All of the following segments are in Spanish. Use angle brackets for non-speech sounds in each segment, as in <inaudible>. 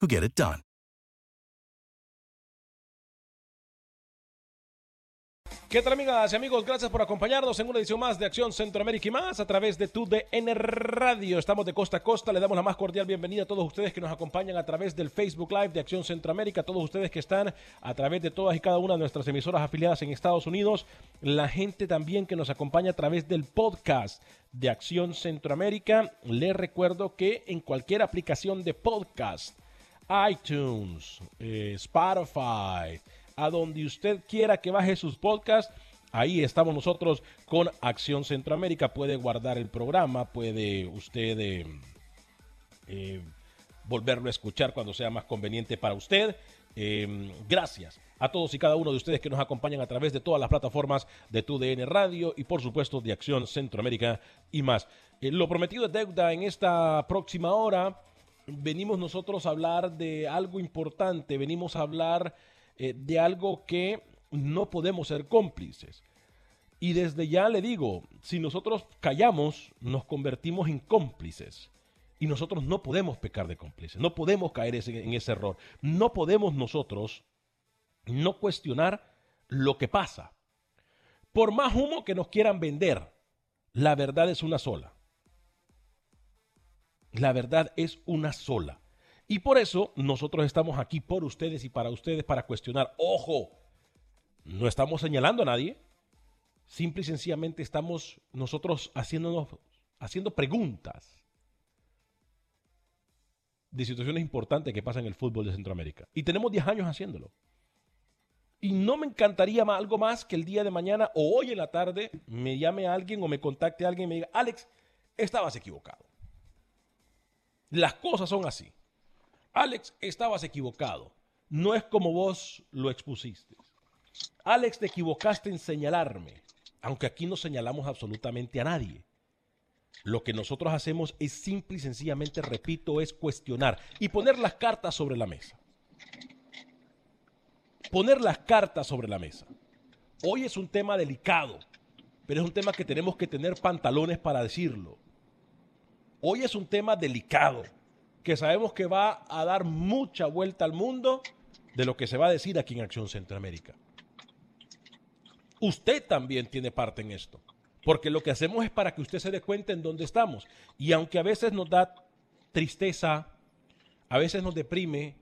who get it done. ¿Qué tal amigas y amigos? Gracias por acompañarnos en una edición más de Acción Centroamérica y más a través de tu DN Radio. Estamos de costa a costa. Le damos la más cordial bienvenida a todos ustedes que nos acompañan a través del Facebook Live de Acción Centroamérica, a todos ustedes que están a través de todas y cada una de nuestras emisoras afiliadas en Estados Unidos, la gente también que nos acompaña a través del podcast de Acción Centroamérica. Les recuerdo que en cualquier aplicación de podcast, iTunes, eh, Spotify, a donde usted quiera que baje sus podcasts. Ahí estamos nosotros con Acción Centroamérica. Puede guardar el programa, puede usted eh, eh, volverlo a escuchar cuando sea más conveniente para usted. Gracias a todos y cada uno de ustedes que nos acompañan a través de todas las plataformas de TUDN Radio y por supuesto de Acción Centroamérica y más. lo prometido es deuda en esta próxima hora. Venimos nosotros a hablar de algo importante, venimos a hablar eh, de algo que no podemos ser cómplices. Y desde ya le digo, si nosotros callamos, nos convertimos en cómplices. Y nosotros no podemos pecar de cómplices, no podemos caer en ese error. No podemos nosotros no cuestionar lo que pasa. Por más humo que nos quieran vender, la verdad es una sola. La verdad es una sola. Y por eso nosotros estamos aquí por ustedes y para ustedes para cuestionar. Ojo, no estamos señalando a nadie. Simple y sencillamente estamos nosotros haciéndonos, haciendo preguntas de situaciones importantes que pasan en el fútbol de Centroamérica. Y tenemos 10 años haciéndolo. Y no me encantaría algo más que el día de mañana o hoy en la tarde me llame a alguien o me contacte a alguien y me diga, Alex, estabas equivocado. Las cosas son así. Alex, estabas equivocado. No es como vos lo expusiste. Alex, te equivocaste en señalarme, aunque aquí no señalamos absolutamente a nadie. Lo que nosotros hacemos es simple y sencillamente, repito, es cuestionar y poner las cartas sobre la mesa. Poner las cartas sobre la mesa. Hoy es un tema delicado, pero es un tema que tenemos que tener pantalones para decirlo. Hoy es un tema delicado que sabemos que va a dar mucha vuelta al mundo de lo que se va a decir aquí en Acción Centroamérica. Usted también tiene parte en esto, porque lo que hacemos es para que usted se dé cuenta en dónde estamos. Y aunque a veces nos da tristeza, a veces nos deprime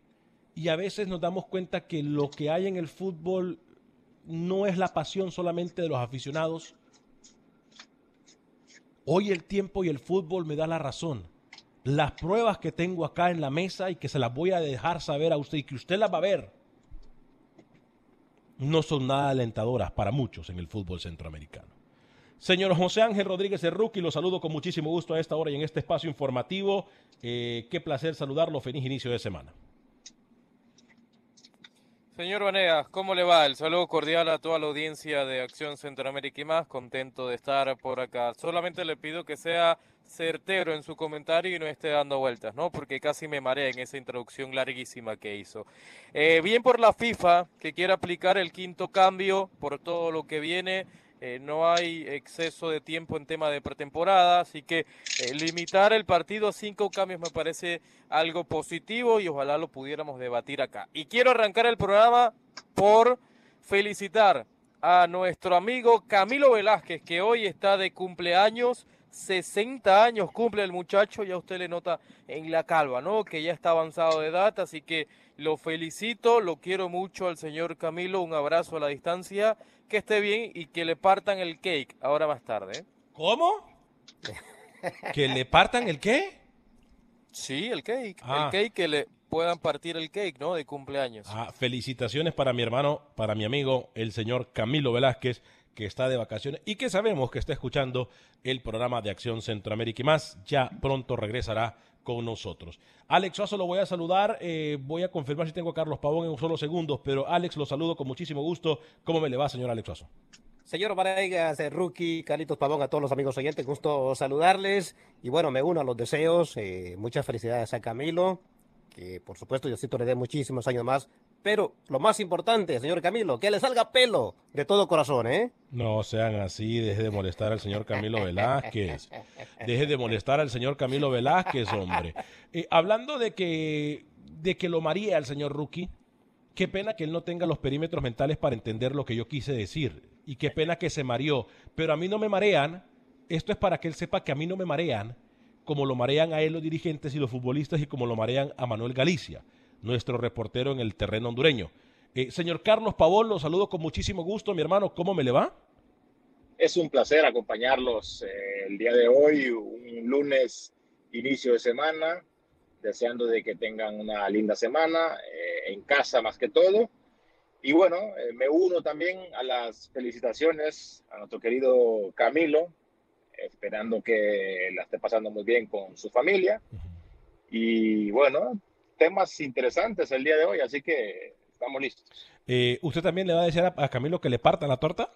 y a veces nos damos cuenta que lo que hay en el fútbol no es la pasión solamente de los aficionados. Hoy el tiempo y el fútbol me da la razón las pruebas que tengo acá en la mesa y que se las voy a dejar saber a usted y que usted las va a ver, no son nada alentadoras para muchos en el fútbol centroamericano. Señor José Ángel Rodríguez Rookie, lo saludo con muchísimo gusto a esta hora y en este espacio informativo. Eh, qué placer saludarlo. Feliz inicio de semana. Señor Vanegas, ¿cómo le va? El saludo cordial a toda la audiencia de Acción Centroamérica y más. Contento de estar por acá. Solamente le pido que sea certero en su comentario y no esté dando vueltas, ¿no? Porque casi me mareé en esa introducción larguísima que hizo. Eh, bien por la FIFA, que quiere aplicar el quinto cambio por todo lo que viene. Eh, no hay exceso de tiempo en tema de pretemporada, así que eh, limitar el partido a cinco cambios me parece algo positivo y ojalá lo pudiéramos debatir acá. Y quiero arrancar el programa por felicitar a nuestro amigo Camilo Velázquez, que hoy está de cumpleaños. 60 años cumple el muchacho, ya usted le nota en la calva, ¿no? Que ya está avanzado de edad, así que lo felicito, lo quiero mucho al señor Camilo, un abrazo a la distancia que esté bien y que le partan el cake ahora más tarde. ¿eh? ¿Cómo? <laughs> ¿Que le partan el qué? Sí, el cake. Ah. El cake que le puedan partir el cake, ¿no? De cumpleaños. Ah, felicitaciones para mi hermano, para mi amigo, el señor Camilo Velázquez, que está de vacaciones y que sabemos que está escuchando el programa de Acción Centroamérica y más. Ya pronto regresará con nosotros. Alex Suazo lo voy a saludar. eh, voy a confirmar si tengo a Carlos Pavón en solo segundo, pero Alex lo saludo con muchísimo gusto. ¿Cómo me le va, señor Alex Suazo? Señor Vanegas, eh, Rookie, Carlitos Pavón, a todos los amigos oyentes, gusto saludarles. Y bueno, me uno a los deseos. eh, muchas felicidades a Camilo, que por supuesto Diosito le dé muchísimos años más. Pero lo más importante, señor Camilo, que le salga pelo de todo corazón, ¿eh? No sean así, deje de molestar al señor Camilo Velázquez. Deje de molestar al señor Camilo Velázquez, hombre. Eh, hablando de que, de que lo maría al señor Rookie, qué pena que él no tenga los perímetros mentales para entender lo que yo quise decir. Y qué pena que se mareó. Pero a mí no me marean. Esto es para que él sepa que a mí no me marean como lo marean a él los dirigentes y los futbolistas y como lo marean a Manuel Galicia, nuestro reportero en el terreno hondureño. Eh, señor Carlos Pavón, lo saludo con muchísimo gusto, mi hermano. ¿Cómo me le va? Es un placer acompañarlos eh, el día de hoy, un lunes inicio de semana, deseando de que tengan una linda semana, eh, en casa más que todo. Y bueno, eh, me uno también a las felicitaciones a nuestro querido Camilo, esperando que la esté pasando muy bien con su familia. Y bueno, temas interesantes el día de hoy, así que estamos listos. Eh, ¿Usted también le va a decir a, a Camilo que le partan la torta?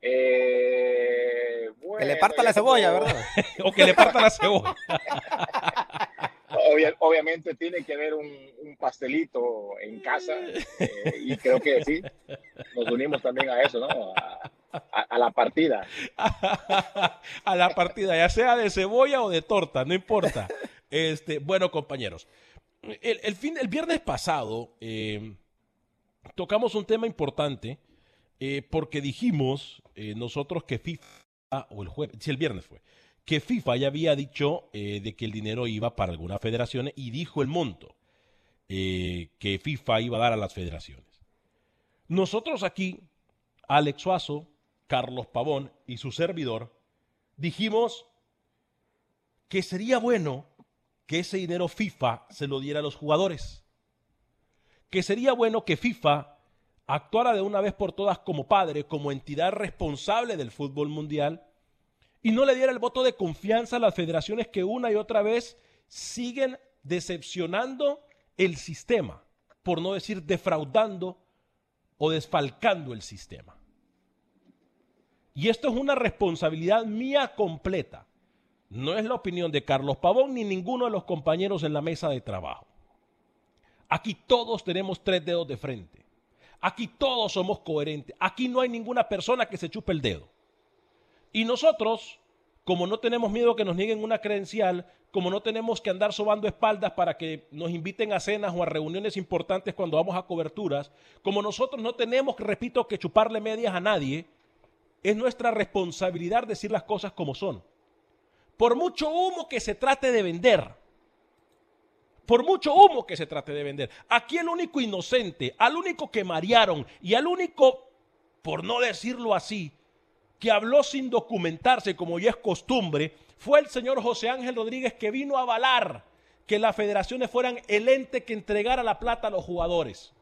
Eh, Que le parta la cebolla, como- ¿verdad? <laughs> ¿O que le partan la cebolla? Obvia- obviamente tiene que haber un, un pastelito en casa eh, y creo que sí, nos unimos también a eso, ¿no? A, a- a la partida. <laughs> a la partida, ya sea de cebolla o de torta, no importa. Este, bueno, compañeros, el, el fin, el viernes pasado eh, tocamos un tema importante eh, porque dijimos eh, nosotros que FIFA, o el jueves, el viernes fue, que FIFA ya había dicho de que el dinero iba para algunas federaciones y dijo el monto que FIFA iba a dar a las federaciones. Nosotros aquí, Alex Suazo, Carlos Pavón y su servidor, dijimos que sería bueno que ese dinero FIFA se lo diera a los jugadores. Que sería bueno que FIFA actuara de una vez por todas como padre, como entidad responsable del fútbol mundial y no le diera el voto de confianza a las federaciones que una y otra vez siguen decepcionando el sistema, por no decir defraudando o desfalcando el sistema. Y esto es una responsabilidad mía completa. No es la opinión de Carlos Pavón ni ninguno de los compañeros en la mesa de trabajo. Aquí todos tenemos tres dedos de frente. Aquí todos somos coherentes. Aquí no hay ninguna persona que se chupe el dedo. Y nosotros, como no tenemos miedo que nos nieguen una credencial, como no tenemos que andar sobando espaldas para que nos inviten a cenas o a reuniones importantes cuando vamos a coberturas, como nosotros no tenemos, repito, que chuparle medias a nadie, es nuestra responsabilidad decir las cosas como son. Por mucho humo que se trate de vender, por mucho humo que se trate de vender, aquí el único inocente, al único que marearon y al único, por no decirlo así, que habló sin documentarse, como ya es costumbre, fue el señor José Ángel Rodríguez que vino a avalar que las federaciones fueran el ente que entregara la plata a los jugadores.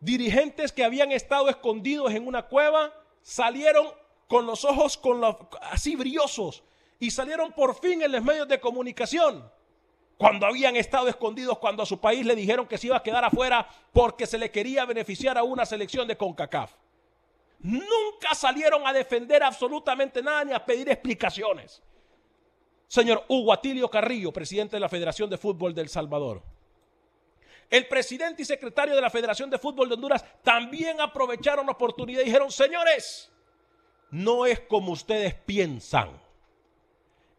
Dirigentes que habían estado escondidos en una cueva salieron con los ojos con así brillosos y salieron por fin en los medios de comunicación cuando habían estado escondidos cuando a su país le dijeron que se iba a quedar afuera porque se le quería beneficiar a una selección de CONCACAF. Nunca salieron a defender absolutamente nada ni a pedir explicaciones. Señor Hugo Atilio Carrillo, presidente de la Federación de Fútbol del Salvador. El presidente y secretario de la Federación de Fútbol de Honduras también aprovecharon la oportunidad y dijeron, señores, no es como ustedes piensan.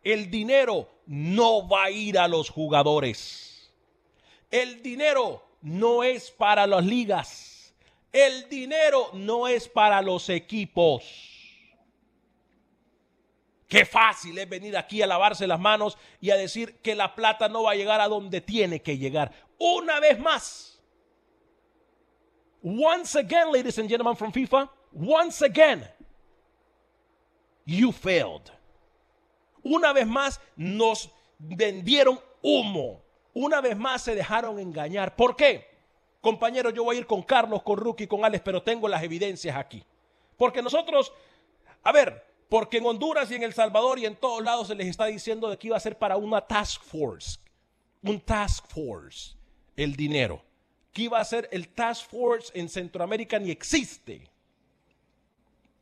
El dinero no va a ir a los jugadores. El dinero no es para las ligas. El dinero no es para los equipos. Qué fácil es venir aquí a lavarse las manos y a decir que la plata no va a llegar a donde tiene que llegar. Una vez más. Once again, ladies and gentlemen from FIFA, once again, you failed. Una vez más nos vendieron humo. Una vez más se dejaron engañar. ¿Por qué? Compañero, yo voy a ir con Carlos, con Rookie, con Alex, pero tengo las evidencias aquí. Porque nosotros, a ver, porque en Honduras y en El Salvador y en todos lados se les está diciendo de que iba a ser para una task force. Un task force. El dinero. Que iba a ser el task force en Centroamérica ni existe.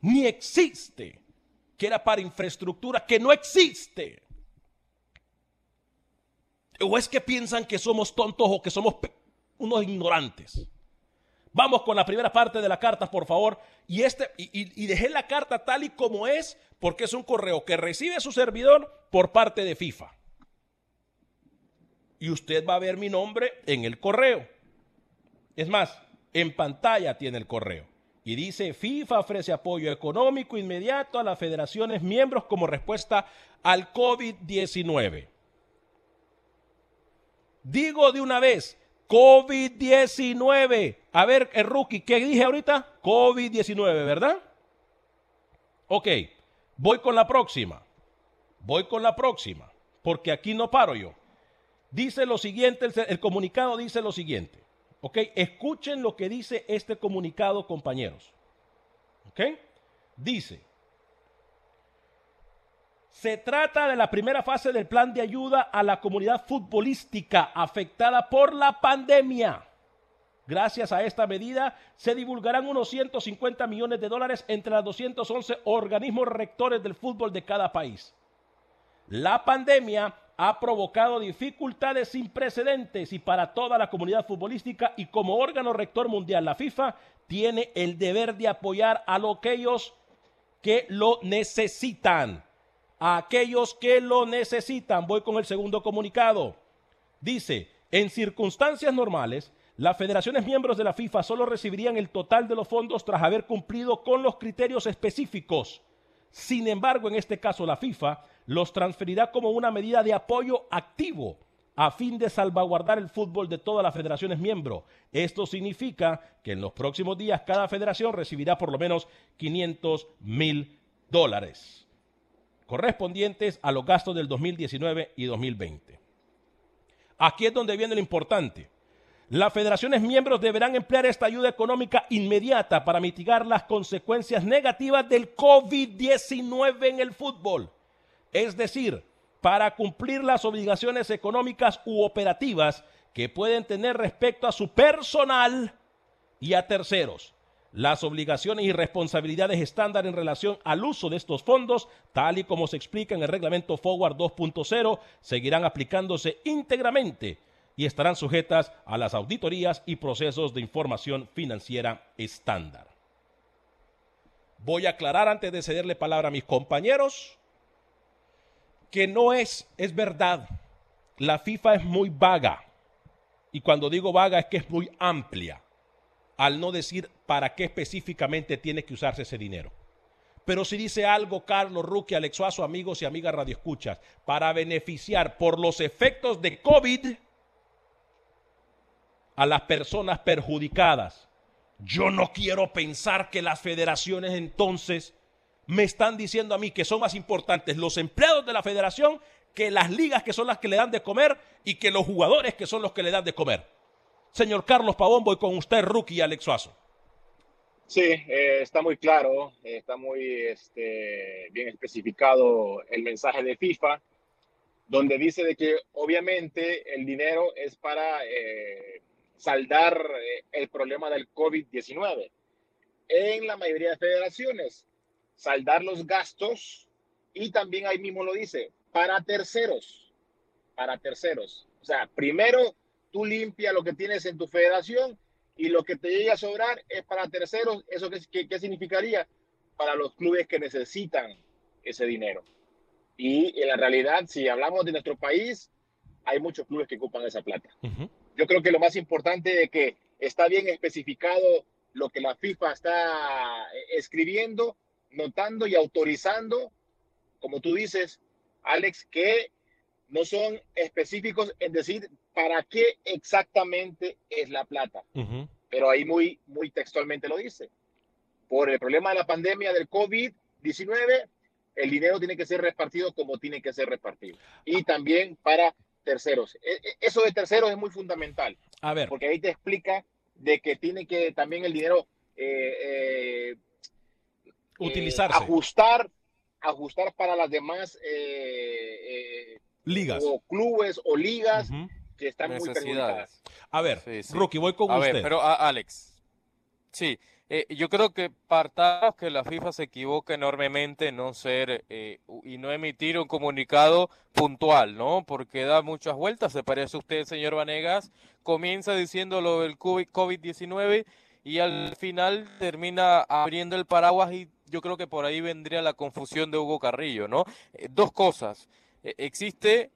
Ni existe que era para infraestructura que no existe. ¿O es que piensan que somos tontos o que somos unos ignorantes? Vamos con la primera parte de la carta, por favor. Y, este, y, dejé la carta tal y como es, porque es un correo que recibe su servidor por parte de FIFA. Y usted va a ver mi nombre en el correo. Es más, en pantalla tiene el correo y dice, FIFA ofrece apoyo económico inmediato a las federaciones miembros como respuesta al COVID-19. Digo de una vez, COVID-19. A ver, el rookie, ¿qué dije ahorita? COVID-19, ¿verdad? Ok, voy con la próxima. Voy con la próxima, porque aquí no paro yo. Dice lo siguiente, el, el comunicado dice lo siguiente. ¿Ok? Escuchen lo que dice este comunicado, compañeros. ¿Ok? Dice, se trata de la primera fase del plan de ayuda a la comunidad futbolística afectada por la pandemia. Gracias a esta medida se divulgarán unos 150 millones de dólares entre los 211 organismos rectores del fútbol de cada país. La pandemia ha provocado dificultades sin precedentes y para toda la comunidad futbolística y como órgano rector mundial la FIFA tiene el deber de apoyar a aquellos que lo necesitan. A aquellos que lo necesitan. Voy con el segundo comunicado. Dice, en circunstancias normales, las federaciones miembros de la FIFA solo recibirían el total de los fondos tras haber cumplido con los criterios específicos. Sin embargo, en este caso la FIFA los transferirá como una medida de apoyo activo a fin de salvaguardar el fútbol de todas las federaciones miembros. Esto significa que en los próximos días cada federación recibirá por lo menos 500 mil dólares correspondientes a los gastos del 2019 y 2020. Aquí es donde viene lo importante. Las federaciones miembros deberán emplear esta ayuda económica inmediata para mitigar las consecuencias negativas del COVID-19 en el fútbol es decir, para cumplir las obligaciones económicas u operativas que pueden tener respecto a su personal y a terceros. Las obligaciones y responsabilidades estándar en relación al uso de estos fondos, tal y como se explica en el reglamento Forward 2.0, seguirán aplicándose íntegramente y estarán sujetas a las auditorías y procesos de información financiera estándar. Voy a aclarar antes de cederle palabra a mis compañeros que no es, es verdad. La FIFA es muy vaga. Y cuando digo vaga es que es muy amplia, al no decir para qué específicamente tiene que usarse ese dinero. Pero si dice algo, Carlos Ruque, Alex Suazo, amigos y amigas radioescuchas, para beneficiar por los efectos de COVID a las personas perjudicadas. Yo no quiero pensar que las federaciones entonces me están diciendo a mí que son más importantes los empleados de la federación que las ligas que son las que le dan de comer y que los jugadores que son los que le dan de comer. Señor Carlos Pavón, voy con usted, rookie Alex Suazo. Sí, eh, está muy claro, eh, está muy este, bien especificado el mensaje de FIFA. donde dice de que obviamente el dinero es para eh, saldar el problema del COVID-19. En la mayoría de federaciones, saldar los gastos y también ahí mismo lo dice, para terceros, para terceros. O sea, primero tú limpias lo que tienes en tu federación y lo que te llegue a sobrar es para terceros. ¿Eso qué, qué significaría? Para los clubes que necesitan ese dinero. Y en la realidad, si hablamos de nuestro país, hay muchos clubes que ocupan esa plata. Yo creo que lo más importante es que está bien especificado lo que la FIFA está eh, escribiendo, notando y autorizando, como tú dices, Alex, que no son específicos en decir para qué exactamente es la plata. Pero ahí muy, muy textualmente lo dice. Por el problema de la pandemia del COVID-19, el dinero tiene que ser repartido como tiene que ser repartido. Y también para terceros. E, e, eso de terceros es muy fundamental. A ver. Porque ahí te explica de que tiene que también el dinero eh, eh, utilizarse. ajustar, ajustar para las demás eh, ligas o clubes o ligas que están muy perjudicadas. A ver, Rookie, voy con usted. pero Alex, sí, eh, yo creo que partamos que la FIFA se equivoca enormemente en no ser eh, y no emitir un comunicado puntual, ¿no? Porque da muchas vueltas. Se parece a usted, señor Vanegas. Comienza diciendo lo del COVID-19 y al final termina abriendo el paraguas y yo creo que por ahí vendría la confusión de Hugo Carrillo, ¿no? Eh, dos cosas. existe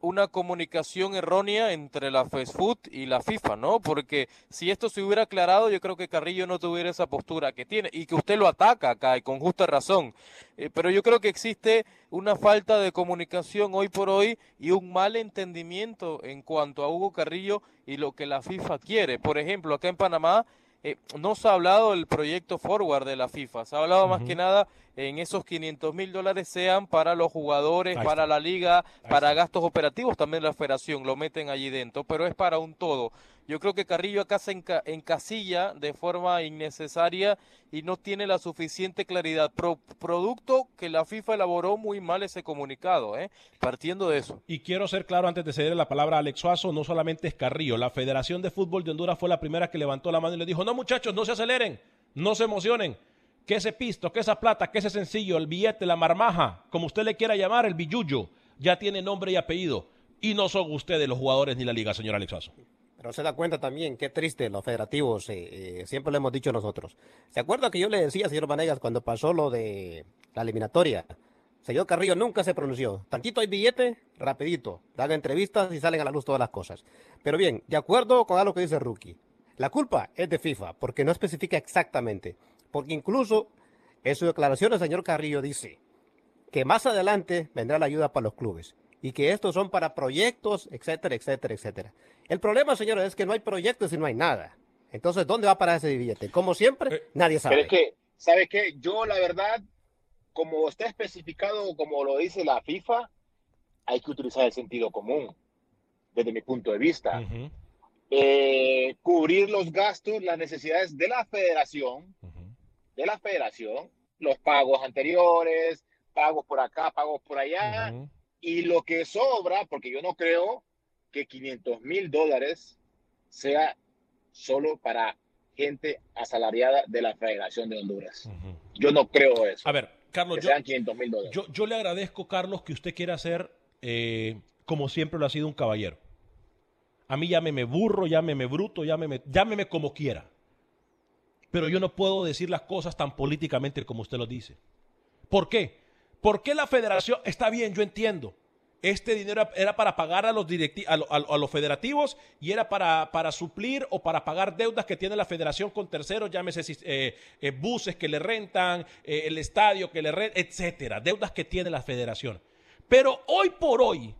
una comunicación errónea entre la Food y la FIFA, ¿no? Porque si esto se hubiera aclarado, yo creo que Carrillo no tuviera esa postura que tiene y que usted lo ataca acá y con justa razón. Eh, pero yo creo que existe una falta de comunicación hoy por hoy y un mal entendimiento en cuanto a Hugo Carrillo y lo que la FIFA quiere. Por ejemplo, acá en Panamá eh, no se ha hablado del proyecto forward de la FIFA, se ha hablado más que nada en esos 500 mil dólares sean para los jugadores, para la liga, para gastos operativos, también la federación lo meten allí dentro, pero es para un todo. Yo creo que Carrillo acá se encasilla de forma innecesaria y no tiene la suficiente claridad. producto que la FIFA elaboró muy mal ese comunicado, ¿eh? partiendo de eso. Y quiero ser claro antes de ceder la palabra a Alex Suazo, no solamente es Carrillo, la Federación de Fútbol de Honduras fue la primera que levantó la mano y le dijo, no muchachos, no se aceleren, no se emocionen, que ese pisto, que esa plata, que ese sencillo, el billete, la marmaja, como usted le quiera llamar, el billuyo, ya tiene nombre y apellido. Y no son ustedes los jugadores ni la liga, señor Alex Suazo. Pero se da cuenta también, qué triste los federativos, eh, siempre lo hemos dicho nosotros. ¿Se acuerda que yo le decía, señor Vanegas, cuando pasó lo de la eliminatoria? Señor Carrillo nunca se pronunció. Tantito hay billete, rapidito. Dan entrevistas y salen a la luz todas las cosas. Pero bien, de acuerdo con algo que dice Rookie, la culpa es de FIFA, porque no especifica exactamente. Porque incluso en su declaración el señor Carrillo dice que más adelante vendrá la ayuda para los clubes y que estos son para proyectos, etcétera, etcétera, etcétera. El problema, señores, es que no hay proyectos y no hay nada. Entonces, ¿dónde va para ese billete? Como siempre, eh, nadie sabe. Pero es que, ¿sabe qué? Yo, la verdad, como está especificado, como lo dice la FIFA, hay que utilizar el sentido común, desde mi punto de vista. Eh, cubrir los gastos, las necesidades de la federación, de la federación, los pagos anteriores, pagos por acá, pagos por allá, y lo que sobra, porque yo no creo que 500 mil dólares sea solo para gente asalariada de la Federación de Honduras. Yo no creo eso. A ver, Carlos, yo, sean 500 mil dólares. Yo, le agradezco, Carlos, que usted quiera ser, eh, como siempre lo ha sido, un caballero. A mí llámeme burro, llámeme bruto, llámeme, llámeme como quiera. Pero yo no puedo decir las cosas tan políticamente como usted lo dice. ¿Por qué? ¿Por qué la federación? Está bien, yo entiendo. Este dinero era para pagar a los, a, los federativos y era para, para, suplir o para pagar deudas que tiene la federación con terceros, llámese eh, eh, buses que le rentan, eh, el estadio que le rentan, etcétera, deudas que tiene la federación. Pero hoy por hoy,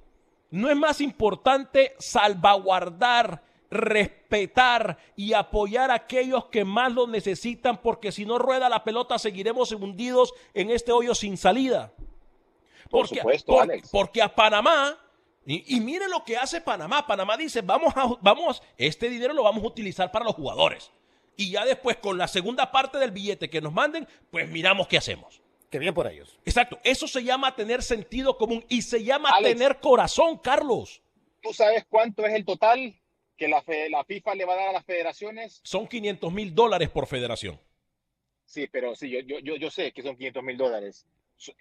no es más importante salvaguardar, respetar y apoyar a aquellos que más lo necesitan, porque si no rueda la pelota seguiremos hundidos en este hoyo sin salida. Por supuesto, Alex. Porque a Panamá, y, y, miren lo que hace Panamá. Panamá dice, vamos a, vamos, este dinero lo vamos a utilizar para los jugadores. Y ya después, con la segunda parte del billete que nos manden, pues miramos qué hacemos. Qué bien por ellos. Exacto. Eso se llama tener sentido común y se llama tener corazón, Carlos. ¿Tú sabes cuánto es el total que la, la FIFA le va a dar a las federaciones? Son 500 mil dólares por federación. Sí, pero sí, yo, yo, yo sé que son 500 mil dólares.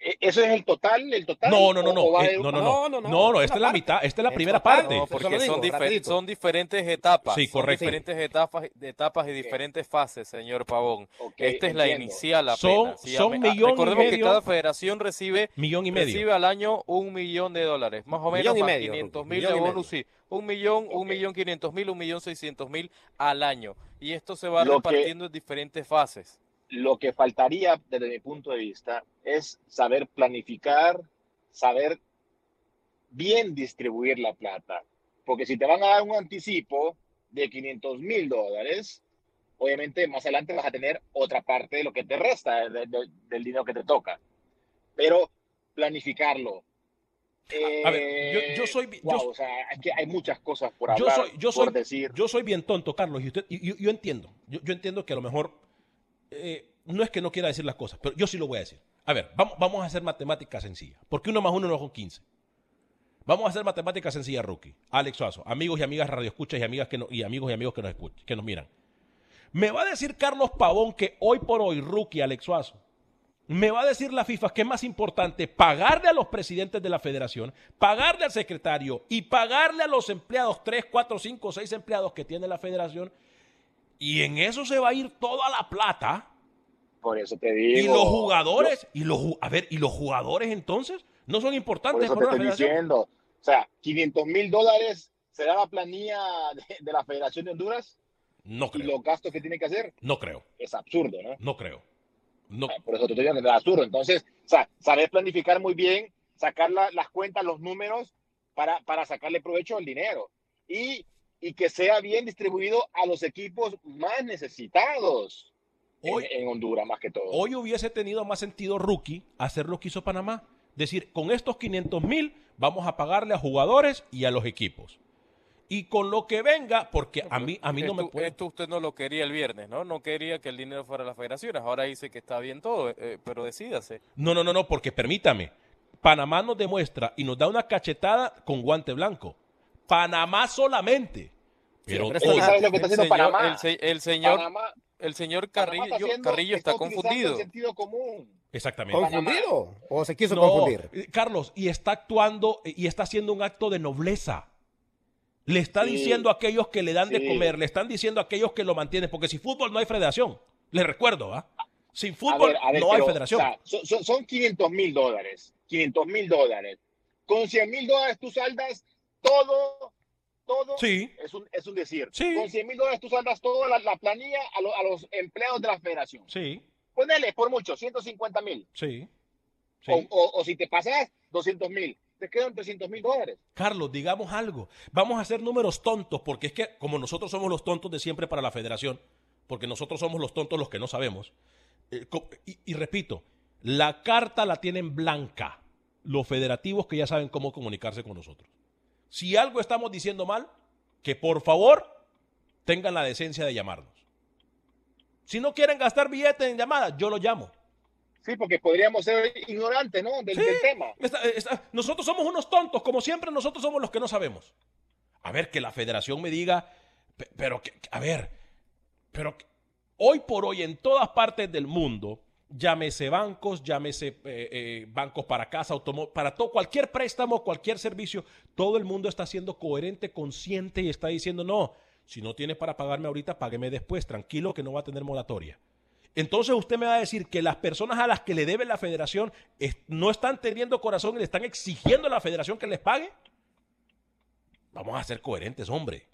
¿E-, ¿Eso es el total? ¿El total? No, no, no, no. no, no, no, no, no, esta es la mitad, esta es la primera parte. porque son, son, diferentes etapas. Sí, correcto. Son diferentes etapas, etapas y diferentes fases, señor Pavón. esta es la inicial apenas. Son, millón Recordemos y medio, que cada federación recibe, millón y medio. recibe al año un millón de dólares. Más o menos, más 500 mil de bonus, sí. Un millón, un millón quinientos mil, un millón seiscientos mil al año. Y esto se va repartiendo en diferentes fases. Lo que faltaría, desde mi punto de vista, es saber planificar, saber bien distribuir la plata. Porque si te van a dar un anticipo de 500 mil dólares, obviamente más adelante vas a tener otra parte de lo que te resta del dinero que te toca. Pero planificarlo. a ver, yo, soy. Eh, o sea, es que hay muchas cosas por hablar. Yo soy, yo soy, por decir. Yo soy bien tonto, Carlos, y usted, yo, entiendo. Yo, yo, entiendo que a lo mejor eh, no es que no quiera decir las cosas, pero yo sí lo voy a decir. A ver, vamos, a hacer matemática sencilla, porque uno más uno no son 15. Vamos a hacer matemática sencilla, Rookie. Alex Suazo, amigos y amigas radioescuchas y amigas que y amigos y amigos que nos escuchan, que nos miran. Me va a decir Carlos Pavón que hoy por hoy, Rookie, Alex Suazo, me va a decir la FIFA que es más importante pagarle a los presidentes de la federación, pagarle al secretario y pagarle a los empleados, 3, 4, 5, 6 empleados que tiene la federación, y en eso se va a ir toda la plata. Por eso te digo. Y los jugadores, y los, a ver, y los jugadores entonces no son importantes. Por eso te estoy diciendo. O sea, 500 mil dólares será la planilla de, la Federación de Honduras. No creo. Y los gastos que tiene que hacer. No creo. Es absurdo, ¿no? No creo. No. por eso te estoy diciendo que es absurdo. Entonces, o sea, saber planificar muy bien, sacar las cuentas, los números para, para sacarle provecho al dinero. Y y que sea bien distribuido a los equipos más necesitados hoy, en, Honduras, más que todo. Hoy hubiese tenido más sentido rookie hacer lo que hizo Panamá. Decir, con estos 500 mil vamos a pagarle a jugadores y a los equipos. Y con lo que venga, porque a mí, a mí no me puede... Esto usted no lo quería el viernes, ¿no? No quería que el dinero fuera a las federaciones. Ahora dice que está bien todo, eh, pero decídase. No, no, no, no, porque permítame. Panamá nos demuestra y nos da una cachetada con guante blanco. Panamá solamente. Pero, ¿sabes lo que está haciendo señor, Panamá? El, señor, el señor Carrillo, Carrillo está confundido. sentido común. Exactamente. ¿Confundido? ¿O se quiso confundir? Eh, Carlos, y está actuando y está haciendo un acto de nobleza. Le está diciendo a aquellos que le dan de comer, le están diciendo a aquellos que lo mantienen, porque sin fútbol no hay federación. Les recuerdo, ¿ah? Sin fútbol no hay federación. son, son 500 mil dólares. 500 mil dólares. Con 100 mil dólares tú saldas todo, todo sí. es, un, es un decir. Sí. Con 100 mil dólares tú saldas toda la, planilla a, a, los empleados de la federación. Sí. Ponele, por mucho, 150 mil. Sí. O, o, si te pasas, 200 mil. Te quedan 300 mil dólares. Carlos, digamos algo. Vamos a hacer números tontos, porque es que como nosotros somos los tontos de siempre para la federación, porque nosotros somos los tontos los que no sabemos. Eh, y, y repito, la carta la tienen blanca los federativos que ya saben cómo comunicarse con nosotros. Si algo estamos diciendo mal, que por favor tengan la decencia de llamarnos. Si no quieren gastar billetes en llamadas, yo lo llamo. Sí, porque podríamos ser ignorantes, ¿no? Del, tema. nosotros somos unos tontos, como siempre nosotros somos los que no sabemos. A ver, que la federación me diga, pero, que, a ver, pero hoy por hoy en todas partes del mundo, llámese bancos, llámese eh, eh, bancos para casa, para todo, cualquier préstamo, cualquier servicio, todo el mundo está siendo coherente, consciente y está diciendo, no, si no tiene para pagarme ahorita, págueme después, tranquilo que no va a tener moratoria. Entonces usted me va a decir que las personas a las que le debe la federación no están teniendo corazón y le están exigiendo a la federación que les pague. Vamos a ser coherentes, hombre.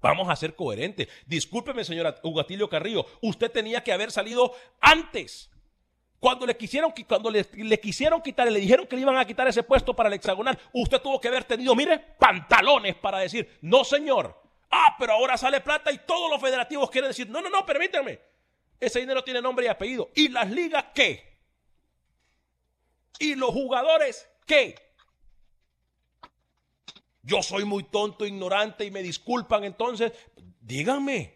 Vamos a ser coherentes. Discúlpeme, señora Hugatilio Carrillo, usted tenía que haber salido antes. Cuando le quisieron, cuando le, quisieron quitar, le dijeron que le iban a quitar ese puesto para el hexagonal, usted tuvo que haber tenido, mire, pantalones para decir, no señor. Ah, pero ahora sale plata y todos los federativos quieren decir, no, no, no, permítame. Ese dinero tiene nombre y apellido. ¿Y las ligas qué? ¿Y los jugadores qué? Yo soy muy tonto, ignorante y me disculpan, entonces díganme.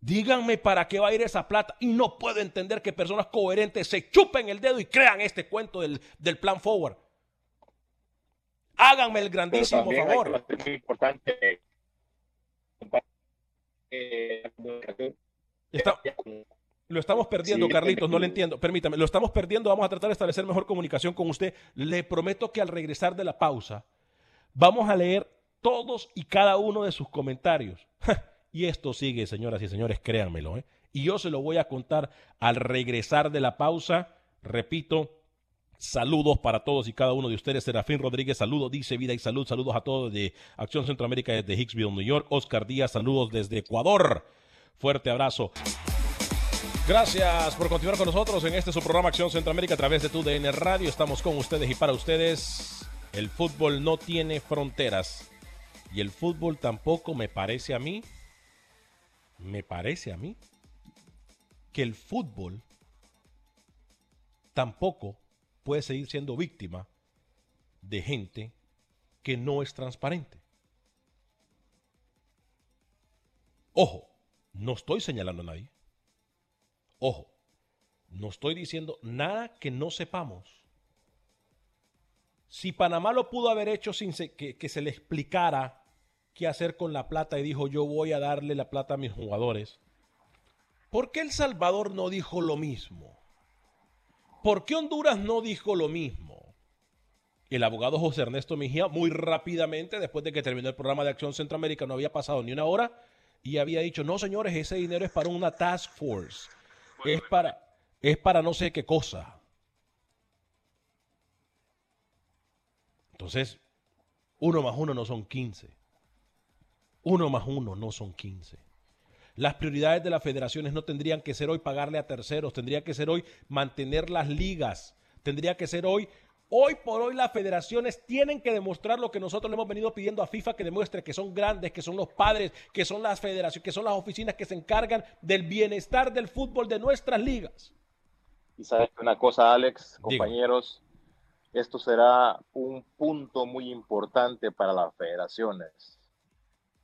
Díganme para qué va a ir esa plata. Y no puedo entender que personas coherentes se chupen el dedo y crean este cuento del, del plan forward. Háganme el grandísimo favor. importante. lo estamos perdiendo, Carlitos, no le entiendo. Permítame, lo estamos perdiendo. Vamos a tratar de establecer mejor comunicación con usted. Le prometo que al regresar de la pausa, vamos a leer todos y cada uno de sus comentarios. Y esto sigue, señoras y señores, créanmelo. ¿eh? Y yo se lo voy a contar al regresar de la pausa. Repito, Saludos para todos y cada uno de ustedes. Serafín Rodríguez, saludos, dice vida y salud. Saludos a todos de Acción Centroamérica desde Hicksville, New York. Oscar Díaz, saludos desde Ecuador. Fuerte abrazo. Gracias por continuar con nosotros en este su programa Acción Centroamérica a través de tu DN Radio. Estamos con ustedes y para ustedes. El fútbol no tiene fronteras. Y el fútbol tampoco me parece a mí me parece a mí que el fútbol tampoco puede seguir siendo víctima de gente que no es transparente. Ojo, no estoy señalando a nadie. Ojo, no estoy diciendo nada que no sepamos. Si Panamá lo pudo haber hecho sin que, que se le explicara qué hacer con la plata y dijo yo voy a darle la plata a mis jugadores. ¿Por qué El Salvador no dijo lo mismo? ¿Por qué Honduras no dijo lo mismo? El abogado José Ernesto Mejía muy rápidamente, después de que terminó el programa de Acción Centroamérica, no había pasado ni una hora, y había dicho, no señores, ese dinero es para una task force, es para, es para no sé qué cosa. Entonces, uno más uno no son quince. Uno más uno no son 15. Las prioridades de las federaciones no tendrían que ser hoy pagarle a terceros, tendría que ser hoy mantener las ligas, tendría que ser hoy, hoy por hoy las federaciones tienen que demostrar lo que nosotros le hemos venido pidiendo a FIFA que demuestre que son grandes, que son los padres, que son las federaciones, que son las oficinas que se encargan del bienestar del fútbol de nuestras ligas. Y sabes una cosa, Alex, compañeros, esto será un punto muy importante para las federaciones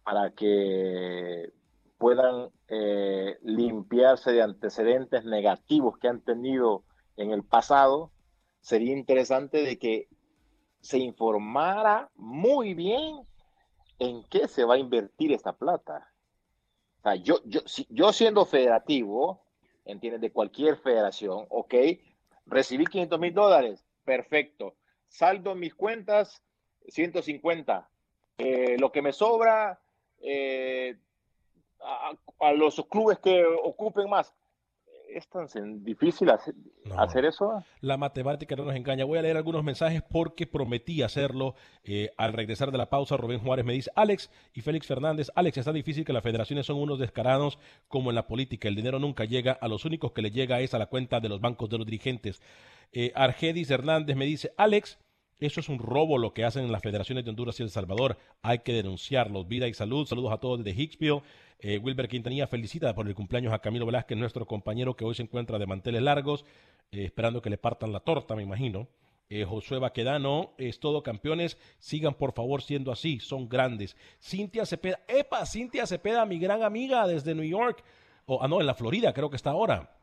para que puedan eh, limpiarse de antecedentes negativos que han tenido en el pasado, sería interesante de que se informara muy bien en qué se va a invertir esta plata. O sea, yo, yo, yo siendo federativo, entiendes, de cualquier federación, ok, recibí 500 mil dólares, perfecto. Saldo en mis cuentas, 150. Eh, lo que me sobra, eh, a, los clubes que ocupen más. ¿Es tan difícil hacer, eso? La matemática no nos engaña. Voy a leer algunos mensajes porque prometí hacerlo eh, al regresar de la pausa. Rubén Juárez me dice, Alex y Félix Fernández, Alex, está difícil que las federaciones son unos descarados como en la política. El dinero nunca llega, a los únicos que le llega es a la cuenta de los bancos de los dirigentes. Eh, Argedis Hernández me dice, Alex, eso es un robo lo que hacen en las federaciones de Honduras y El Salvador. Hay que denunciarlos. Vida y salud. Saludos a todos desde Hicksville. Eh, Wilber Quintanilla felicita por el cumpleaños a Camilo Velázquez, nuestro compañero que hoy se encuentra de manteles largos, eh, esperando que le partan la torta, me imagino. Eh, Josué Baquedano, es todo campeones, sigan por favor siendo así, son grandes. Cintia Cepeda, epa, Cintia Cepeda, mi gran amiga desde New York, o ah, no, en la Florida creo que está ahora.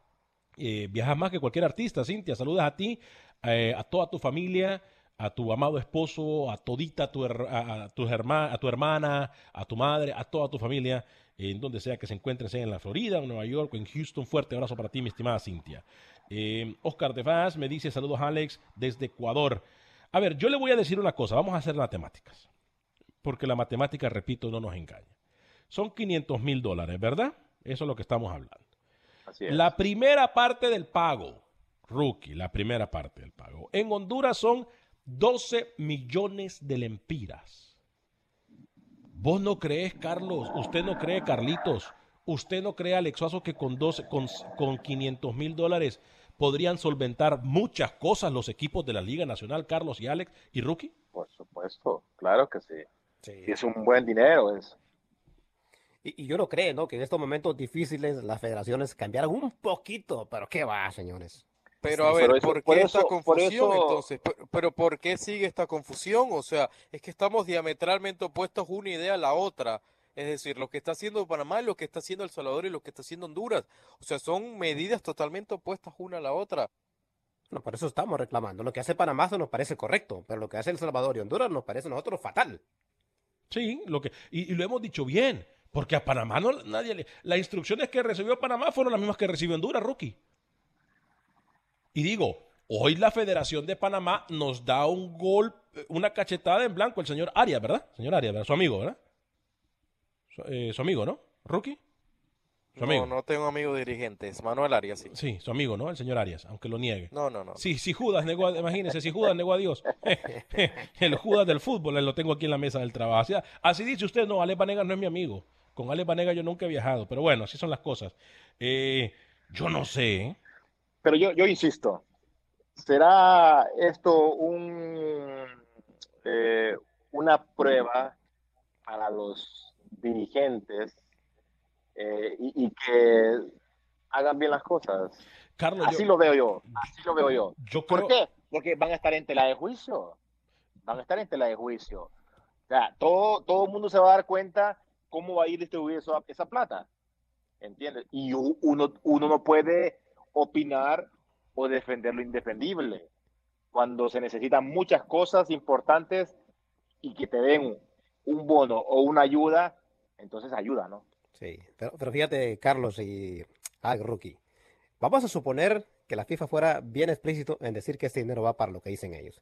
viajas más que cualquier artista, Cintia, saludas a ti, a toda tu familia, a tu amado esposo, a todita a tu, a, tu a tu hermana, a tu madre, a toda tu familia, en donde sea que se encuentren, sea en la Florida, en Nueva York, o en Houston. Fuerte abrazo para ti, mi estimada Cintia. Eh, Oscar de Vaz me dice saludos Alex desde Ecuador. A ver, yo le voy a decir una cosa, vamos a hacer matemáticas, porque la matemática, repito, no nos engaña. Son 500 mil dólares, ¿verdad? Eso es lo que estamos hablando. La primera parte del pago, rookie, la primera parte del pago. En Honduras son 12 millones de lempiras. ¿Vos no crees, Carlos? ¿Usted no cree, Carlitos? ¿Usted no cree, Alex que con, 12, con, con 500 mil dólares podrían solventar muchas cosas los equipos de la Liga Nacional, Carlos y Alex y Rookie? Por supuesto, claro que sí. sí. es un buen dinero eso. Y, y, yo no creo, ¿no? Que en estos momentos difíciles las federaciones cambiaran un poquito, pero qué va, señores. Pero a ver, ¿por qué esta confusión entonces? ¿Pero por qué sigue esta confusión? O sea, es que estamos diametralmente opuestos una idea a la otra. Es decir, lo que está haciendo Panamá, lo que está haciendo El Salvador y lo que está haciendo Honduras. O sea, son medidas totalmente opuestas una a la otra. No, por eso estamos reclamando. Lo que hace Panamá se nos parece correcto, pero lo que hace El Salvador y Honduras nos parece a nosotros fatal. Sí, lo que, y, y lo hemos dicho bien, porque a Panamá no nadie le. Las instrucciones que recibió Panamá fueron las mismas que recibió Honduras, rookie. Y digo, hoy la Federación de Panamá nos da un gol, una cachetada en blanco el señor Arias, ¿verdad? Señor Arias, ¿verdad? Su amigo, ¿verdad? Su, eh, su amigo, ¿no? ¿Rookie? Su amigo. No, no tengo amigo dirigente, es Manuel Arias, sí. Sí, su amigo, ¿no? El señor Arias, aunque lo niegue. No, no, no. Sí, si Judas negó, a, imagínense, si Judas negó a Dios. <laughs> <laughs> el Judas del fútbol, lo tengo aquí en la mesa del trabajo. Así, así dice usted, no, Alex Vanega no es mi amigo. Con Alex Vanega yo nunca he viajado, pero bueno, así son las cosas. Eh, yo no sé. Pero yo, yo insisto, ¿será esto un, eh, una prueba para los dirigentes eh, y, y que hagan bien las cosas? Carlos, así yo- lo veo yo, así lo veo yo. Yo ¿Por creo- qué? Porque van a estar en tela de juicio. Van a estar en tela de juicio. O sea, todo, todo el mundo se va a dar cuenta cómo va a ir distribuida esa, esa plata. ¿Entiendes? Y uno, uno no puede opinar o defender lo indefendible cuando se necesitan muchas cosas importantes y que te den un bono o una ayuda, entonces ayuda, ¿no? Sí, pero, pero fíjate, Carlos y Ag Rookie. Vamos a suponer que la FIFA fuera bien explícito en decir que este dinero va para lo que dicen ellos.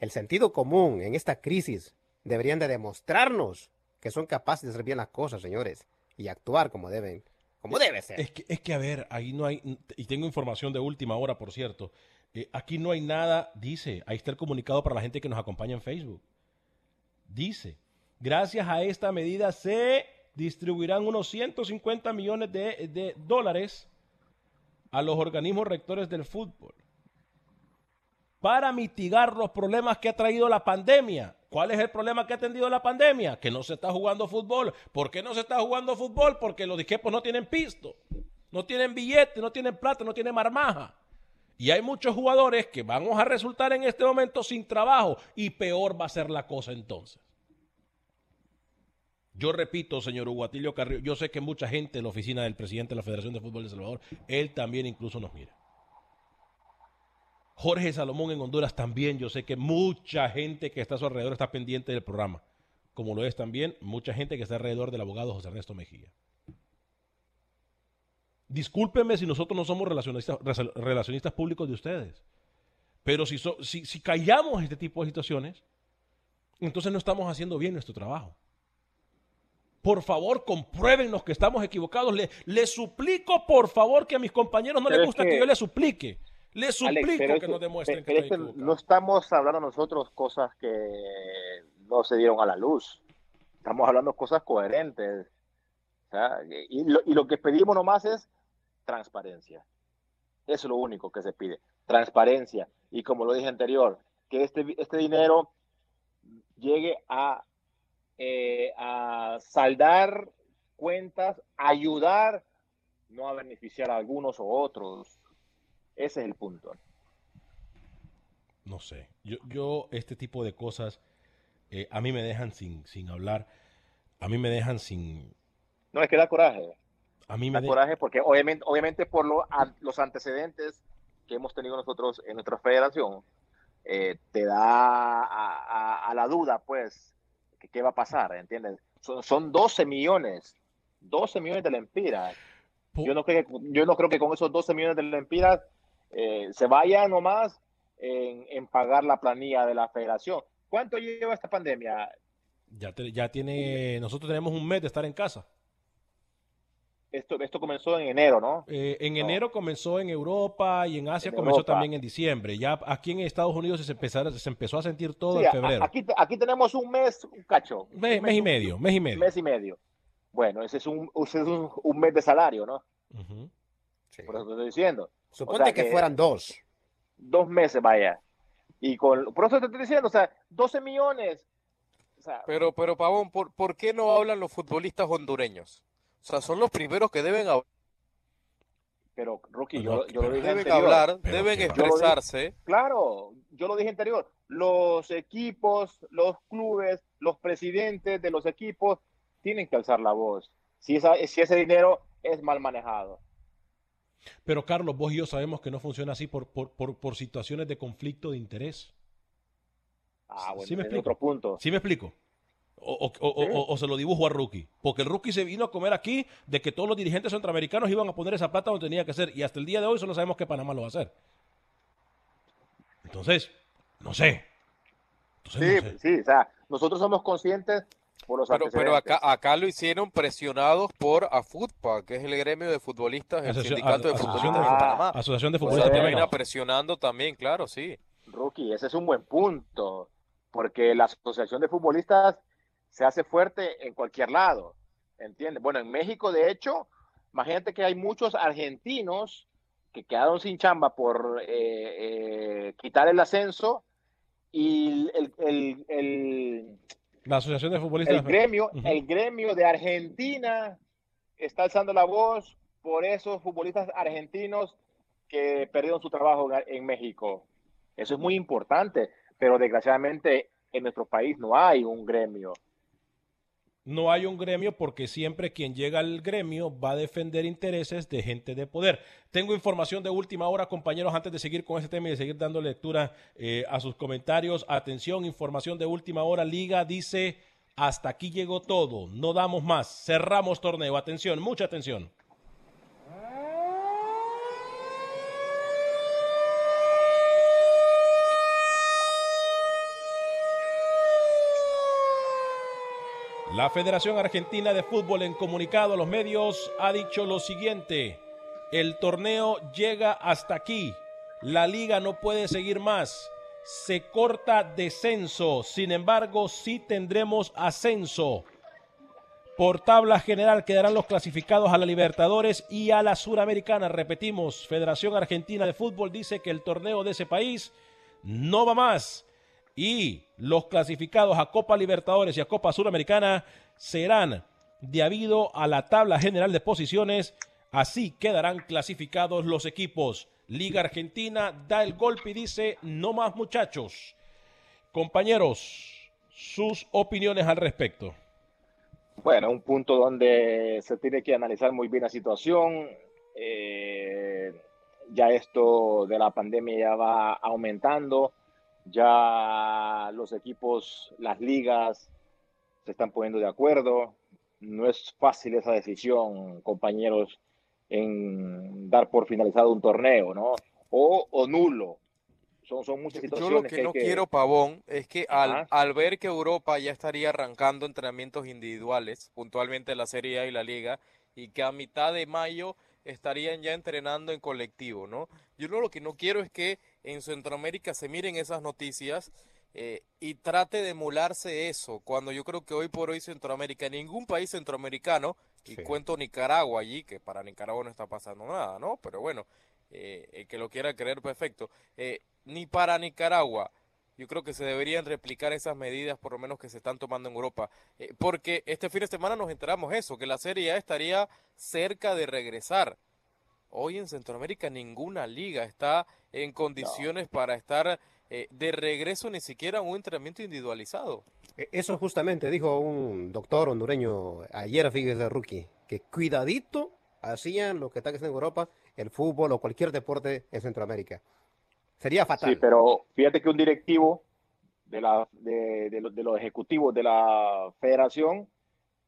El sentido común en esta crisis deberían de demostrarnos que son capaces de hacer bien las cosas, señores, y actuar como deben, como debe ser. Es que, es que, a ver, ahí no hay, y tengo información de última hora, por cierto. eh, aquí no hay nada, dice, ahí está el comunicado para la gente que nos acompaña en Facebook. Dice, gracias a esta medida se distribuirán unos 150 millones de, de dólares a los organismos rectores del fútbol para mitigar los problemas que ha traído la pandemia. ¿Cuál es el problema que ha tenido la pandemia? Que no se está jugando fútbol. ¿Por qué no se está jugando fútbol? Porque los equipos no tienen pisto, no tienen billete, no tienen plata, no tienen marmaja. Y hay muchos jugadores que vamos a resultar en este momento sin trabajo y peor va a ser la cosa entonces. Yo repito, señor Hugo Carrillo, yo sé que mucha gente en la oficina del presidente de la Federación de Fútbol de Salvador, él también incluso nos mira. Jorge Salomón en Honduras también, yo sé que mucha gente que está a su alrededor está pendiente del programa, como lo es también mucha gente que está alrededor del abogado José Ernesto Mejía. Discúlpenme si nosotros no somos relacionistas, relacionistas públicos de ustedes, pero si, so- si, si callamos este tipo de situaciones, entonces no estamos haciendo bien nuestro trabajo. Por favor, compruébennos que estamos equivocados. Le, le suplico, por favor, que a mis compañeros no Pero les es gusta que, que- yo les suplique. Les suplico que nos demuestren que estoy no estamos hablando nosotros cosas que no se dieron a la luz. Estamos hablando cosas coherentes. Y, lo, y lo que pedimos nomás es transparencia. Eso es lo único que se pide. Transparencia. Y como lo dije anterior, que este, este dinero llegue a, eh, a saldar cuentas, ayudar, no a beneficiar a algunos o otros. Ese es el punto. No sé. Yo, yo este tipo de cosas eh, a mí me dejan sin, sin hablar. A mí me dejan sin... No, es que da coraje. A mí me Da de- coraje porque obviamente, obviamente por lo, a- los antecedentes que hemos tenido nosotros en nuestra federación, eh, te da a, a- a la duda, pues, que qué va a pasar, ¿entiendes? Son, son 12 millones, 12 millones de lempiras. Yo no, creo que, yo no creo que con esos 12 millones de lempiras eh, se vaya nomás en, en pagar la planilla de la federación. ¿Cuánto lleva esta pandemia? Ya, te- ya tiene... Nosotros tenemos un mes de estar en casa. Esto, esto comenzó en enero, ¿no? Eh, en No. enero comenzó en Europa y en Asia En comenzó Europa. también en diciembre. Ya aquí en Estados Unidos se, empezó a sentir todo Sí, en febrero. Aquí, aquí tenemos un mes, un cacho. Un mes, mes y medio, mes y medio. mes y medio. Bueno, ese es un, ese es un, un mes de salario, ¿no? Por eso te estoy diciendo. Suponte O sea que, fueran dos. Dos meses, vaya. Y con, por eso te estoy diciendo, o sea, 12 millones. O sea, Pero, pero Pavón, ¿por, por qué no hablan los futbolistas hondureños? O sea, son los primeros que deben hablar. pero, Rookie, Pero- yo, yo lo dije Deben anterior. hablar, Pero deben dije- expresarse. Claro, yo lo dije anterior. Los equipos, los clubes, los presidentes de los equipos tienen que alzar la voz. Si, esa, si ese dinero es mal manejado. Pero Carlos, vos y yo sabemos que no funciona así por, por, por, por situaciones de conflicto de interés. Ah, bueno, ¿Sí me explico? otro punto. ¿Sí me explico? O, o- o- o- o se lo dibujo a Rookie. Porque el Rookie se vino a comer aquí de que todos los dirigentes centroamericanos iban a poner esa plata donde tenía que ser. Y hasta el día de hoy solo sabemos que Panamá lo va a hacer. Entonces, no sé. Entonces, Sí, no sé. sí, o sea, nosotros somos conscientes por los Pero, acá, acá lo hicieron presionados por AFUTPA, que es el gremio de futbolistas, el Asociación- sindicato de Asociación futbolistas de- de Panamá. Asociación de O sea, Futbolistas termina presionando también, claro, sí. Rookie, ese es un buen punto, porque la asociación de futbolistas se hace fuerte en cualquier lado, ¿entiendes? Bueno, en México, de hecho, imagínate que hay muchos argentinos que quedaron sin chamba por eh, eh, quitar el ascenso y el, el- el- La Asociación de Futbolistas. el gremio, el gremio de Argentina está alzando la voz por esos futbolistas argentinos que perdieron su trabajo en México. Eso es muy importante, pero desgraciadamente en nuestro país no hay un gremio. No hay un gremio porque siempre quien llega al gremio va a defender intereses de gente de poder. Tengo información de última hora, compañeros, antes de seguir con este tema y de seguir dando lectura eh, a sus comentarios. Atención, información de última hora. Liga dice, hasta aquí llegó todo, no damos más, cerramos torneo. Atención, mucha atención. La Federación Argentina de Fútbol en comunicado a los medios ha dicho lo siguiente, el torneo llega hasta aquí, la liga no puede seguir más, se corta descenso, sin embargo sí tendremos ascenso. Por tabla general quedarán los clasificados a la Libertadores y a la Suramericana. Repetimos, Federación Argentina de Fútbol dice que el torneo de ese país no va más y los clasificados a Copa Libertadores y a Copa Suramericana serán debido a la tabla general de posiciones. Así quedarán clasificados los equipos. Liga Argentina da el golpe y dice, no más muchachos. Compañeros, sus opiniones al respecto. Bueno, un punto donde se tiene que analizar muy bien la situación. Eh, ya esto de la pandemia ya va aumentando. Ya los equipos, las ligas se están poniendo de acuerdo. No es fácil esa decisión, compañeros, en dar por finalizado un torneo, ¿no? O, o nulo. Son, son muchas Yo situaciones. lo que no quiero, Pavón, es que al, al ver que Europa ya estaría arrancando entrenamientos individuales, puntualmente la Serie A y la Liga, y que a mitad de mayo estarían ya entrenando en colectivo, ¿no? Yo lo que no quiero es que en Centroamérica se miren esas noticias eh, y trate de emularse eso, cuando yo creo que hoy por hoy Centroamérica, ningún país centroamericano, y Sí. cuento Nicaragua allí, que para Nicaragua no está pasando nada, ¿no? Pero bueno, eh, el que lo quiera creer, perfecto. Eh, ni para Nicaragua, yo creo que se deberían replicar esas medidas, por lo menos que se están tomando en Europa. Eh, porque este fin de semana nos enteramos eso, que la Serie A estaría cerca de regresar. Hoy en Centroamérica ninguna liga está en condiciones para estar eh, de regreso ni siquiera a un entrenamiento individualizado. E- Eso justamente dijo un doctor hondureño ayer, fíjese, Rookie, que cuidadito hacían lo que está haciendo en Europa, el fútbol o cualquier deporte en Centroamérica. Sería fatal. Sí, pero fíjate que un directivo de, la, de, de los, de los ejecutivos de la federación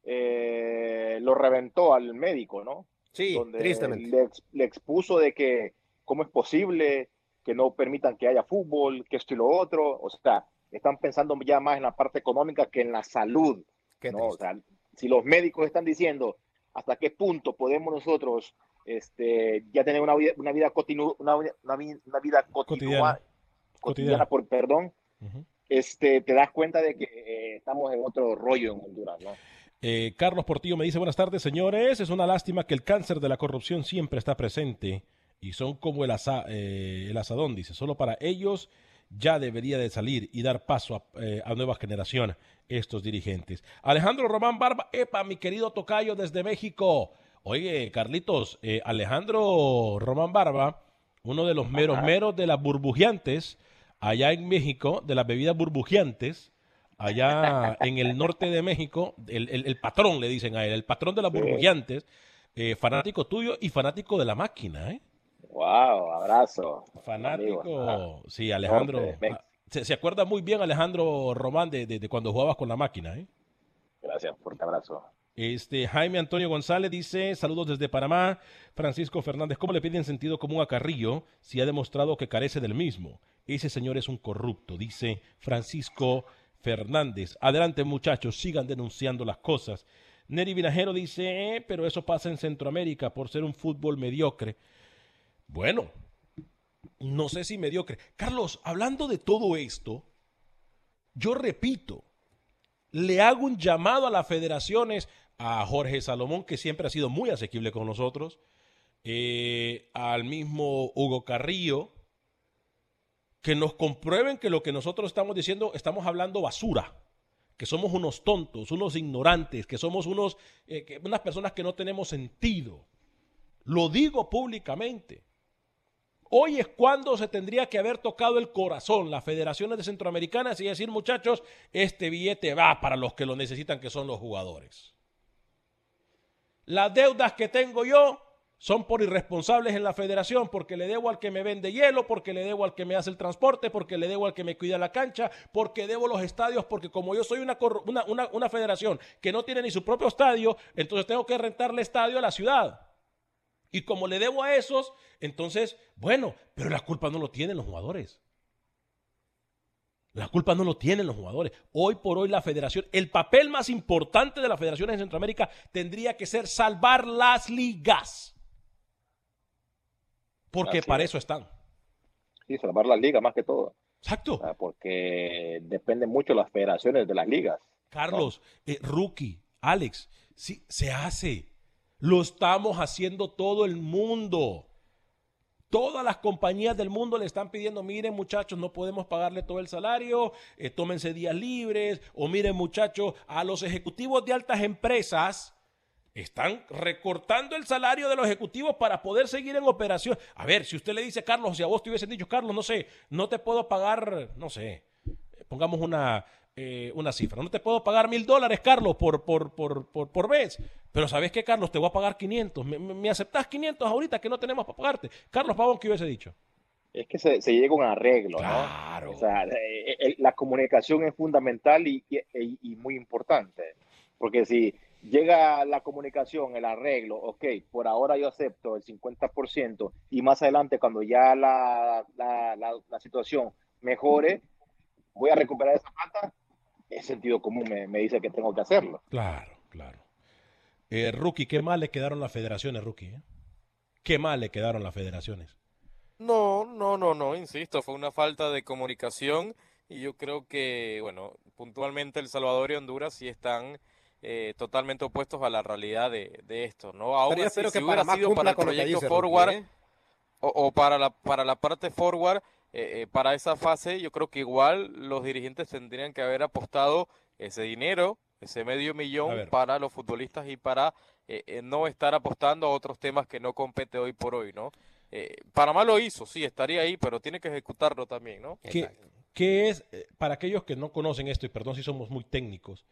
eh, lo reventó al médico, ¿no? Sí, Donde tristemente. Le, le expuso de que cómo es posible que no permitan que haya fútbol, que esto y lo otro. O sea, están pensando ya más en la parte económica que en la salud. Qué ¿no? O sea, si los médicos están diciendo hasta qué punto podemos nosotros este, ya tener una vida, una vida, continu- una, vida- una una vida continua- Cotidiana. cotidiana, por perdón, Ujú. este, te das cuenta de que eh, estamos en otro rollo en Honduras, ¿no? Eh, Carlos Portillo me dice, buenas tardes, señores. Es una lástima que el cáncer de la corrupción siempre está presente y son como el, asa- eh, el asadón, dice. Solo para ellos ya debería de salir y dar paso a, eh, a nueva generación estos dirigentes. Alejandro Román Barba, epa, mi querido Tocayo desde México. Oye, Carlitos, eh, Alejandro Román Barba, uno de los meros meros de las burbujeantes allá en México, de las bebidas burbujeantes, allá en el norte de México, el, el- el patrón le dicen a él, el patrón de las Sí. burbullantes, eh, fanático tuyo y fanático de la máquina, ¿eh? Wow, abrazo. Fanático, Amigo. sí, Alejandro. Norte ah, Se, se acuerda muy bien Alejandro Román de, de- de cuando jugabas con la máquina, ¿eh? Gracias, fuerte abrazo. Este, Jaime Antonio González dice, saludos desde Panamá. Francisco Fernández, ¿cómo le piden sentido común a Carrillo si ha demostrado que carece del mismo? Ese señor es un corrupto, dice Francisco Fernández. Adelante muchachos, sigan denunciando las cosas. Neri Vinajero dice, "Eh, pero eso pasa en Centroamérica por ser un fútbol mediocre. Bueno, no sé si mediocre. Carlos, hablando de todo esto, yo repito, le hago un llamado a las federaciones, a Jorge Salomón, que siempre ha sido muy asequible con nosotros, eh, al mismo Hugo Carrillo, que nos comprueben que lo que nosotros estamos diciendo, estamos hablando basura, que somos unos tontos, unos ignorantes, que somos unos, eh, unas personas que no tenemos sentido. Lo digo públicamente. Hoy es cuando se tendría que haber tocado el corazón las federaciones de centroamericanas y decir, muchachos, este billete va para los que lo necesitan, que son los jugadores. Las deudas que tengo yo son por irresponsables en la federación, porque le debo al que me vende hielo, porque le debo al que me hace el transporte, porque le debo al que me cuida la cancha, porque debo los estadios, porque como yo soy una, una- una federación que no tiene ni su propio estadio, entonces tengo que rentarle estadio a la ciudad. Y como le debo a esos, entonces, bueno, pero la culpa no lo tienen los jugadores. La culpa no lo tienen los jugadores. Hoy por hoy la federación, el papel más importante de las federaciones en Centroamérica tendría que ser salvar las ligas. Porque Así para es. eso están. Sí, salvar la liga más que todo. Exacto. Porque dependen mucho las federaciones de las ligas. Carlos, eh, Rookie, Alex, sí, se hace. Lo estamos haciendo todo el mundo. Todas las compañías del mundo le están pidiendo, miren muchachos, no podemos pagarle todo el salario, eh, tómense días libres, o miren muchachos, a los ejecutivos de altas empresas están recortando el salario de los ejecutivos para poder seguir en operación. A ver, si usted le dice, Carlos, si a vos te hubiesen dicho, Carlos, no sé, no te puedo pagar, no sé, pongamos una, eh, una cifra. No te puedo pagar mil dólares, Carlos, por, por, por, por, por vez. Pero ¿sabes qué, Carlos? Te voy a pagar 500. ¿Me, me, aceptás 500 ahorita que no tenemos para pagarte? Carlos Pavón, ¿qué hubiese dicho? Es que se, se llega a un arreglo, ¿no? Claro. O sea, eh, eh, la comunicación es fundamental y, y- y muy importante. Porque si llega la comunicación, el arreglo, ok, por ahora yo acepto el 50% y más adelante cuando ya la, la, la- la situación mejore, voy a recuperar esa plata, el sentido común me, me dice que tengo que hacerlo. Claro, claro. Eh, rookie, qué mal le quedaron las federaciones, Rookie. ¿eh? Qué mal le quedaron las federaciones. No, no, no, no, insisto, fue una falta de comunicación y yo creo que, bueno, puntualmente El Salvador y Honduras sí están eh, totalmente opuestos a la realidad de, de esto, ¿no? Aún así, si que hubiera sido para el proyecto dice, forward ¿eh? o, o para la, para la parte forward, eh, eh, para esa fase, yo creo que igual los dirigentes tendrían que haber apostado ese dinero, ese medio millón para los futbolistas y para eh, eh, no estar apostando a otros temas que no compete hoy por hoy, ¿no? Eh, Panamá lo hizo, sí, estaría ahí, pero tiene que ejecutarlo también, ¿no? ¿Qué, qué es, eh, para aquellos que no conocen esto, y perdón si somos muy técnicos,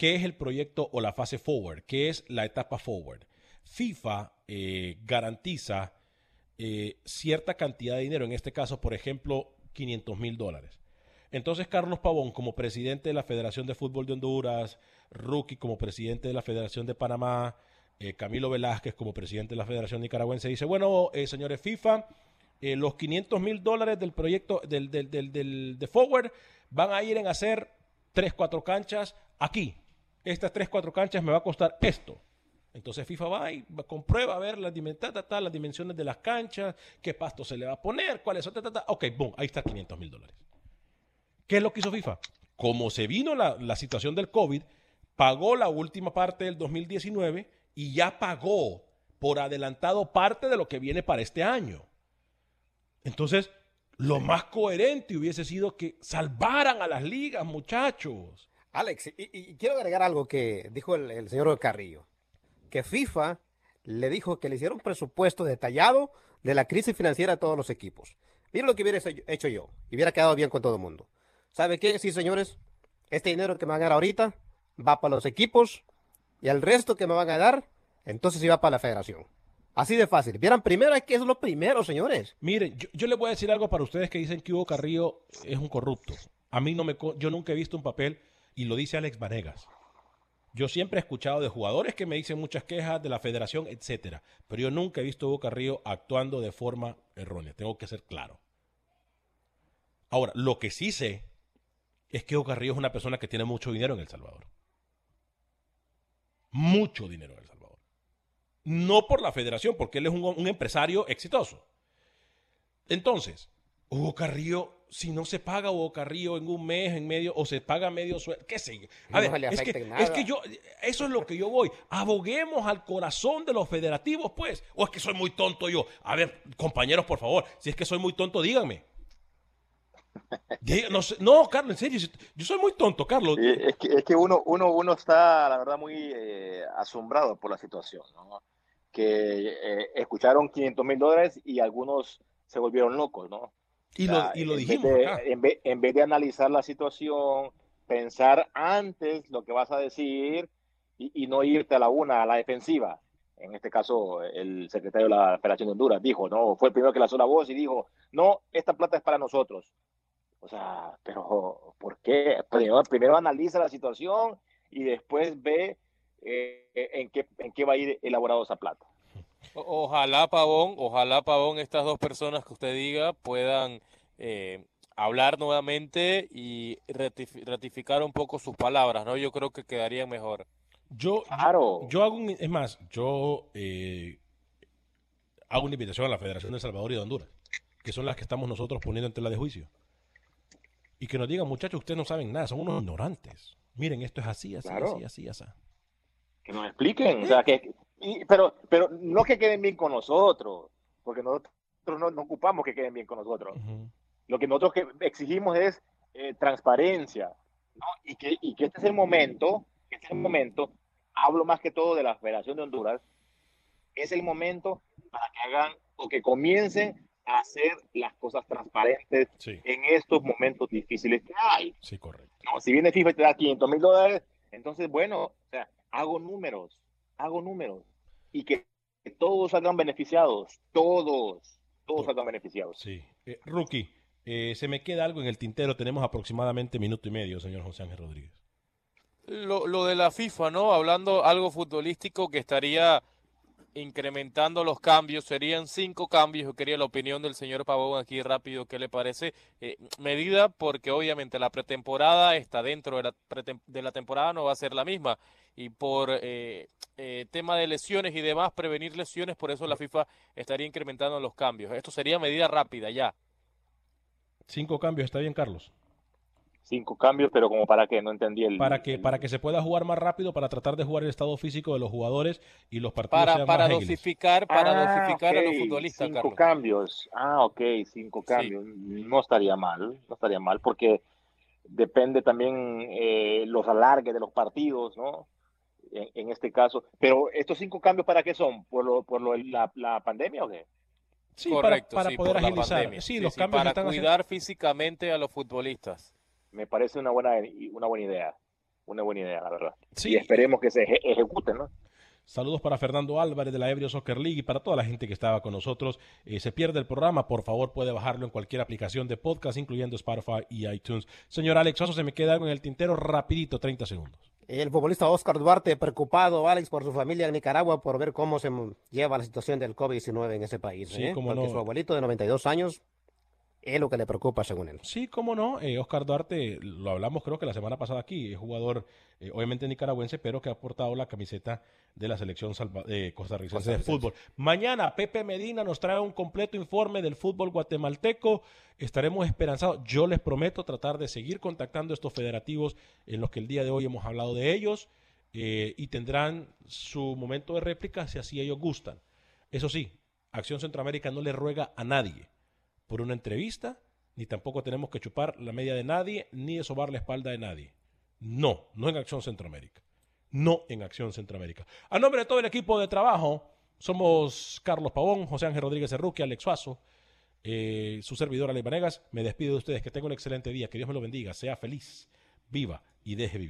qué es el proyecto o la fase forward? ¿Qué es la etapa forward? FIFA eh, garantiza eh, cierta cantidad de dinero, en este caso, por ejemplo, 500 mil dólares. Entonces, Carlos Pavón, como presidente de la Federación de Fútbol de Honduras, Rookie como presidente de la Federación de Panamá, eh, Camilo Velázquez como presidente de la Federación Nicaragüense, dice, bueno, señores FIFA, los 500 mil dólares del proyecto del, del, del, del- de Forward van a ir en hacer 3, 4 canchas aquí. Estas 3, 4 canchas me va a costar esto. Entonces FIFA va y comprueba a ver las, dimen- ta, ta, ta, las dimensiones de las canchas, qué pasto se le va a poner, cuáles son, ta, ta, ta. Ok, boom, ahí está 500 mil dólares. ¿Qué es lo que hizo FIFA? Como se vino la, la situación del COVID, pagó la última parte del 2019 y ya pagó por adelantado parte de lo que viene para este año. Entonces, lo más coherente hubiese sido que salvaran a las ligas, muchachos. Alex, y, y quiero agregar algo que dijo el, el señor Carrillo, que FIFA le dijo que le hiciera un presupuesto detallado de la crisis financiera a todos los equipos. Miren lo que hubiera hecho- yo, y hubiera quedado bien con todo el mundo. ¿Sabe qué? Sí, señores, este dinero que me van a dar ahorita va para los equipos y el resto que me van a dar, entonces iba para la federación. Así de fácil. Vieran primero, es que es lo primero, señores. Miren, yo, yo les voy a decir algo para ustedes que dicen que Hugo Carrillo es un corrupto. A mí no me, yo nunca he visto un papel, y lo dice Alex Vanegas. Yo siempre he escuchado de jugadores que me dicen muchas quejas de la federación, etcétera. Pero yo nunca he visto a Carrillo actuando de forma errónea. Tengo que ser claro. Ahora, lo que sí sé es que Carrillo es una persona que tiene mucho dinero en El Salvador. Mucho dinero en El Salvador. No por la federación, porque él es un empresario exitoso. Entonces, Hugo Carrillo, si no se paga Hugo Carrillo en un mes, en medio, o se paga medio sueldo, qué sé yo. A No ver, le es que, nada. es que yo, eso es lo que yo voy. Aboguemos al corazón de los federativos, pues. O es que soy muy tonto yo. A ver, compañeros, por favor, si es que soy muy tonto, díganme. No, Carlos, en serio, yo soy muy tonto, Carlos. Sí, es que, es que uno, uno, uno está, la verdad, muy eh, asombrado por la situación, ¿no? Que eh, escucharon 500 mil dólares y algunos se volvieron locos, ¿no? Y lo, y lo en vez dijimos de- acá. En vez, en vez de analizar la situación, pensar antes lo que vas a decir y, y no irte a la una, a la defensiva. En este caso, el secretario de la Federación de Honduras dijo, no, fue el primero que lanzó la voz y dijo, no, esta plata es para nosotros. O sea, pero ¿por qué? Primero, primero analiza la situación y después ve eh, en, qué, en qué va a ir elaborado esa plata. O- Ojalá, Pavón, ojalá, Pavón, estas dos personas que usted diga puedan eh, hablar nuevamente y ratifi- ratificar un poco sus palabras, ¿no? Yo creo que quedaría mejor. Yo, Claro. yo hago un, es más, yo eh, hago una invitación a la Federación de El Salvador y de Honduras, que son las que estamos nosotros poniendo en tela de juicio. Y que nos digan, muchachos, ustedes no saben nada, son unos ignorantes. Miren, esto es así, así, Claro. así, así, así. que nos expliquen, o sea, que, y- pero, pero no que queden bien con nosotros, porque nosotros no, no ocupamos que queden bien con nosotros. Lo que nosotros que exigimos es eh, transparencia, ¿no? Y que, y que este es el momento, que este es el momento, hablo más que todo de la Federación de Honduras, es el momento para que hagan o que comiencen a hacer las cosas transparentes Sí, en estos momentos difíciles que hay. sí, correcto. No, si viene FIFA y te da 500 mil dólares, entonces, bueno, o sea, hago números, hago números. Y que, que todos salgan beneficiados, todos, todos salgan beneficiados. Sí. Eh, rookie, eh, se me queda algo en el tintero. Tenemos aproximadamente minuto y medio, señor José Ángel Rodríguez. Lo, lo de la FIFA, ¿no? Hablando algo futbolístico que estaría incrementando los cambios, serían cinco cambios. Yo quería la opinión del señor Pavón aquí rápido, ¿qué le parece? Eh, medida porque obviamente la pretemporada está dentro de la, temporada, no va a ser la misma. Y por eh, eh, tema de lesiones y demás, prevenir lesiones, por eso la FIFA estaría incrementando los cambios. Esto sería medida rápida ya. Cinco cambios, ¿está bien, Carlos? Cinco cambios, pero como para que no entendí el... Para que, el- para que se pueda jugar más rápido, para tratar de jugar el estado físico de los jugadores y los partidos Para, sean para más dosificar, para Ah, dosificar a los futbolistas, Cinco Carlos. cambios. Ah, ok, cinco cambios. No estaría mal, no estaría mal, porque depende también eh, los alargues de los partidos, ¿no? En, en este caso. Pero estos cinco cambios, ¿para qué son? ¿Por, lo, por lo, la, la pandemia o qué? Sí, Correcto, para, para sí, poder agilizar. Sí, Sí, los sí, cambios para están haciendo- cuidar físicamente a los futbolistas. Me parece una buena, una buena idea. Una buena idea, la verdad. Sí. Y esperemos que se eje- ejecute, ¿no? Saludos para Fernando Álvarez de la Ebrio Soccer League y para toda la gente que estaba con nosotros. Eh, se pierde el programa, por favor puede bajarlo en cualquier aplicación de podcast, incluyendo Spotify y iTunes. Señor Alex Oso, se me queda algo en el tintero rapidito, 30 segundos. El futbolista Oscar Duarte, preocupado, Alex, por su familia en Nicaragua, por ver cómo se lleva la situación del COVID-19 en ese país. Sí, ¿eh? cómo Porque no. su abuelito de 92 años es lo que le preocupa, según él. Sí, cómo no. Eh, Oscar Duarte, lo hablamos creo que la semana pasada aquí, es jugador eh, obviamente nicaragüense, pero que ha portado la camiseta de la selección salva- eh, costarricense de Costarricense. fútbol. Mañana Pepe Medina nos trae un completo informe del fútbol guatemalteco. Estaremos esperanzados. Yo les prometo tratar de seguir contactando a estos federativos en los que el día de hoy hemos hablado de ellos eh, y tendrán su momento de réplica si así ellos gustan. Eso sí, Acción Centroamérica no le ruega a nadie por una entrevista, ni tampoco tenemos que chupar la media de nadie, ni de sobar la espalda de nadie. No, no en Acción Centroamérica. No en Acción Centroamérica. A nombre de todo el equipo de trabajo, somos Carlos Pavón, José Ángel Rodríguez Cerruque, Alex Suazo, eh, su servidor Alex Vanegas. Me despido de ustedes. Que tengan un excelente día. Que Dios me lo bendiga. Sea feliz. viva y deje vivir.